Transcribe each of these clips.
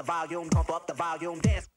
the volume, pump up the volume, dance,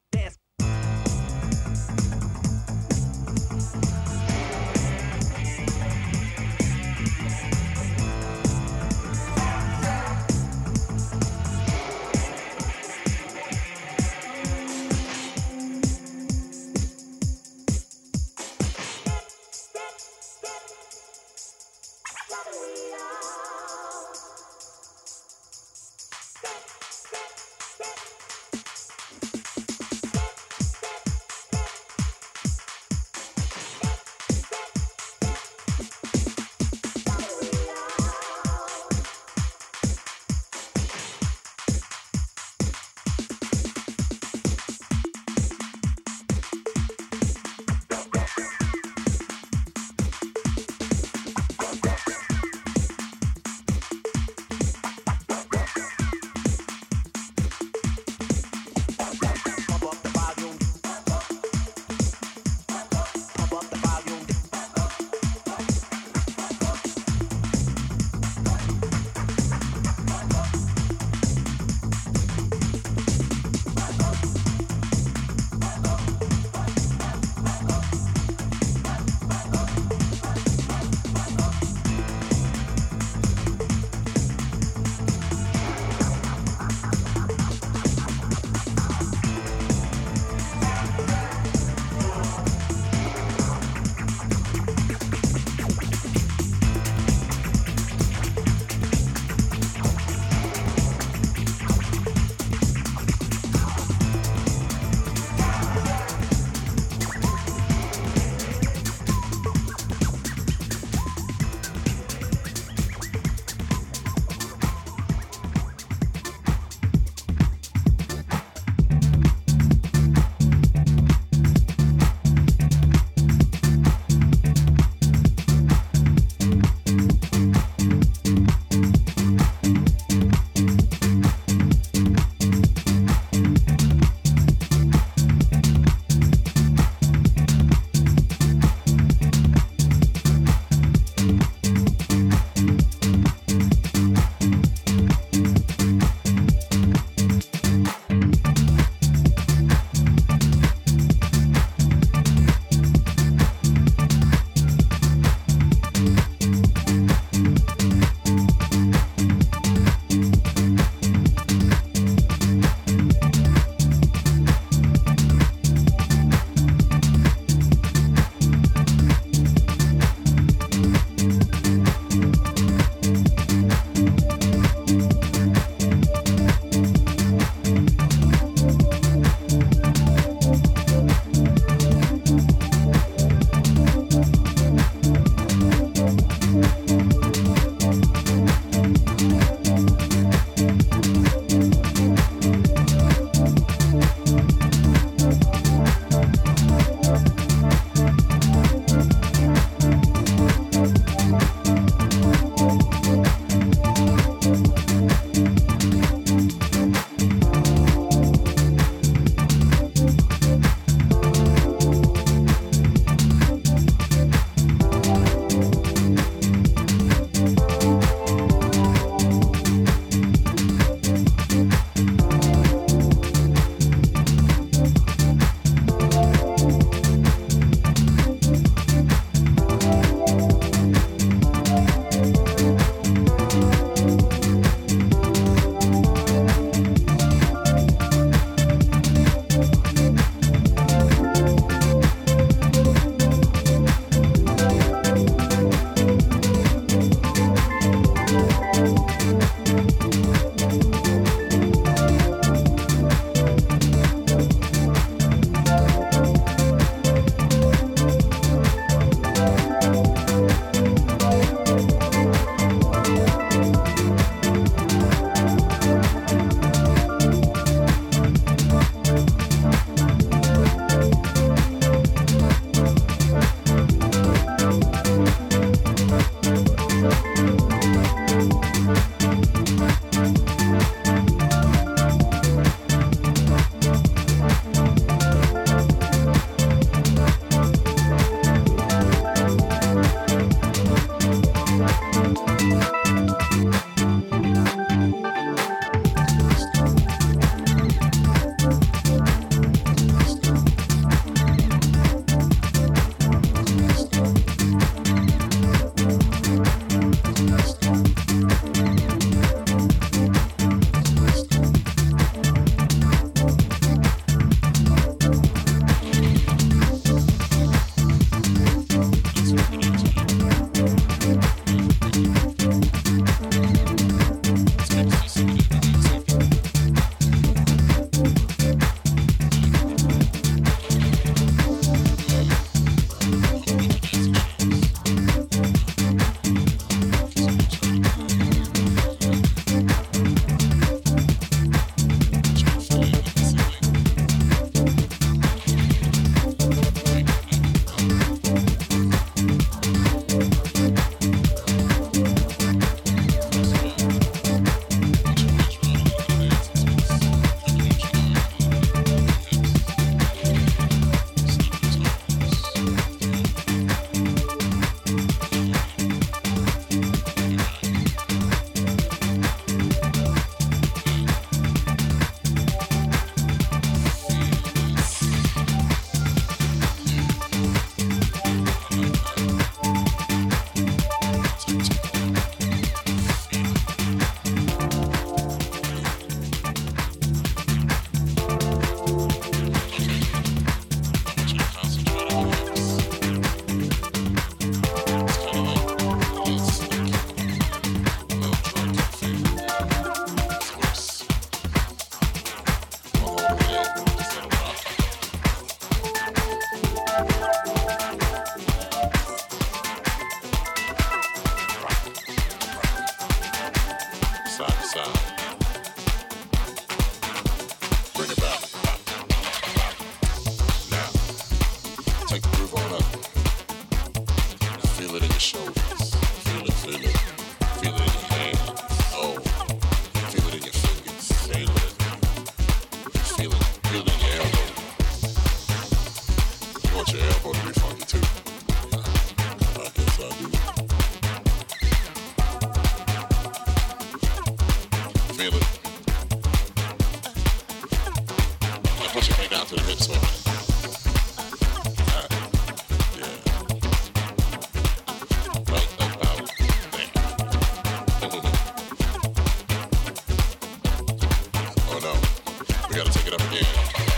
gotta take it up again.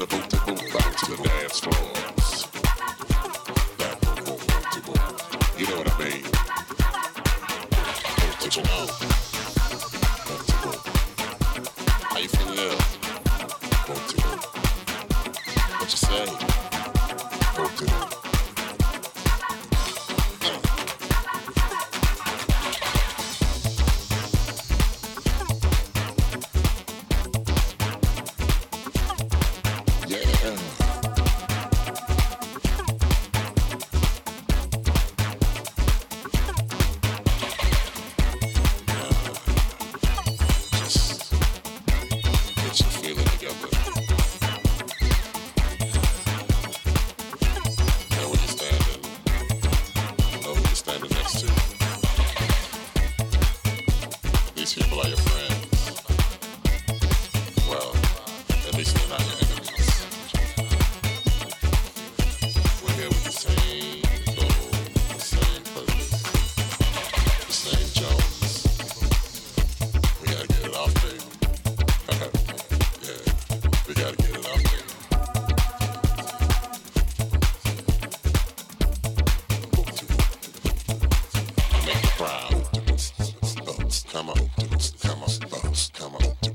the boot to boot back to the dance floor. come on, bounce, come on.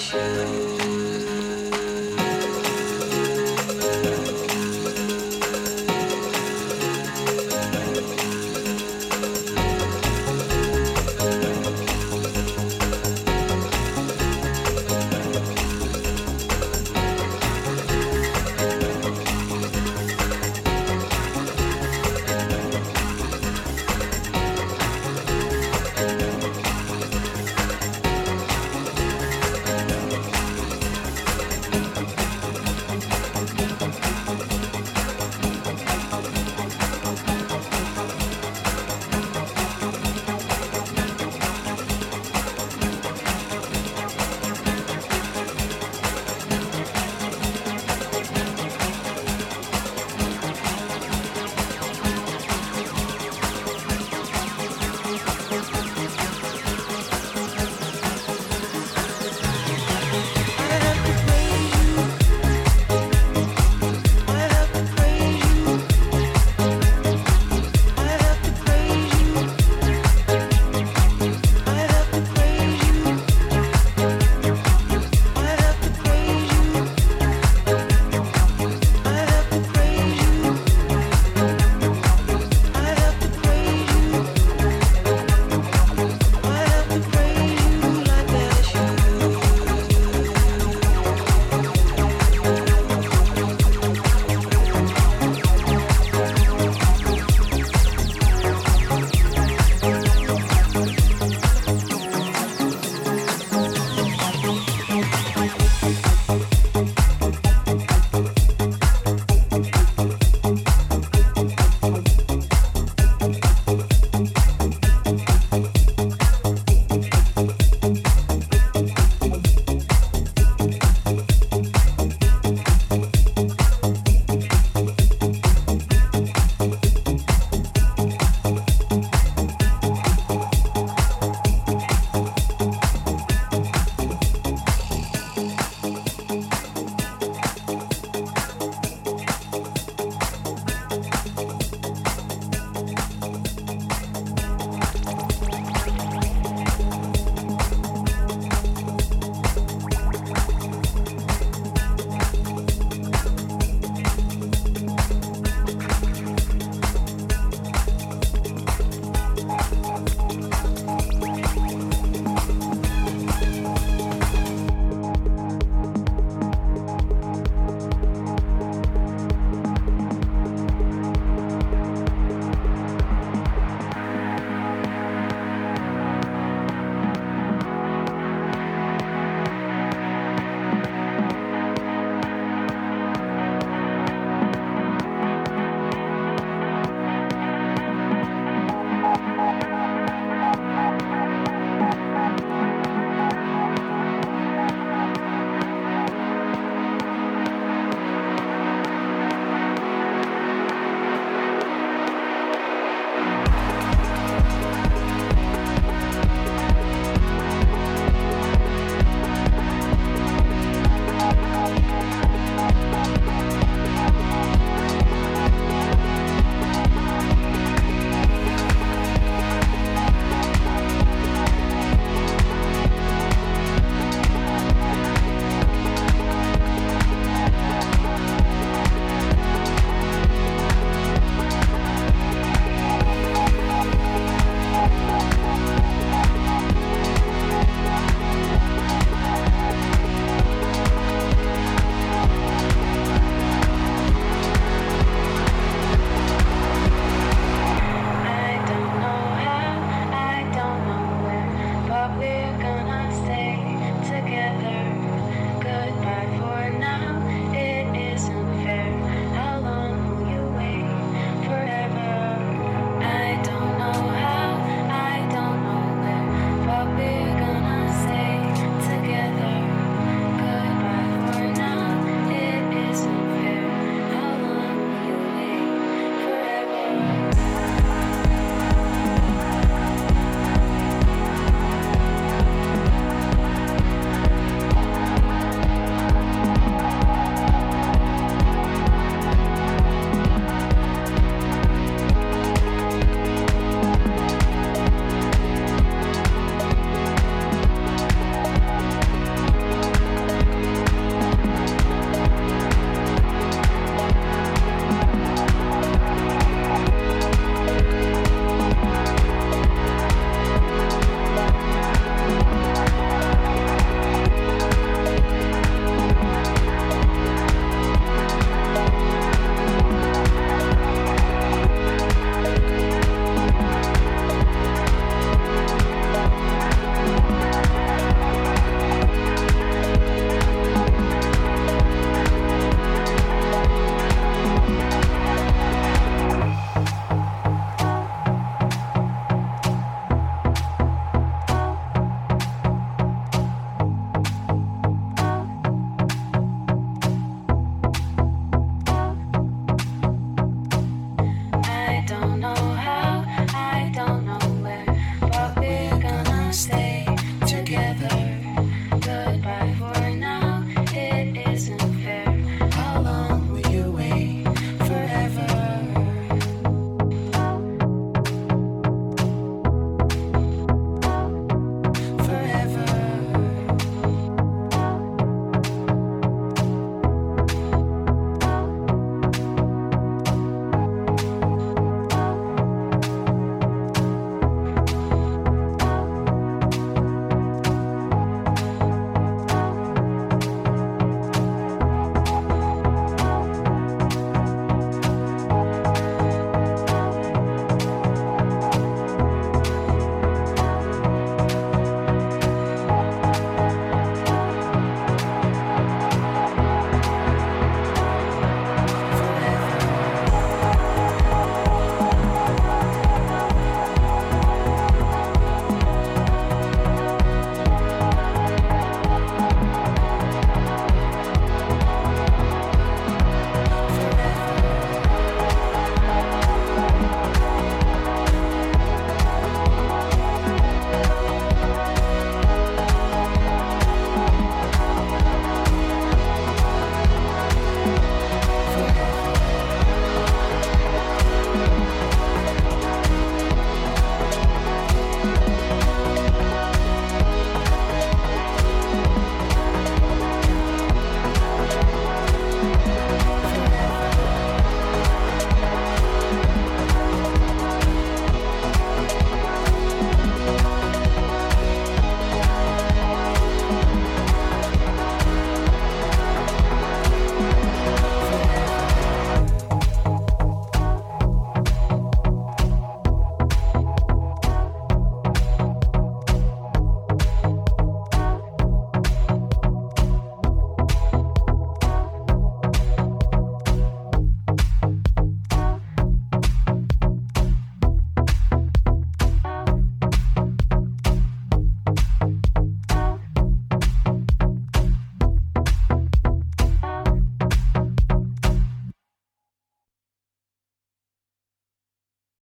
Should.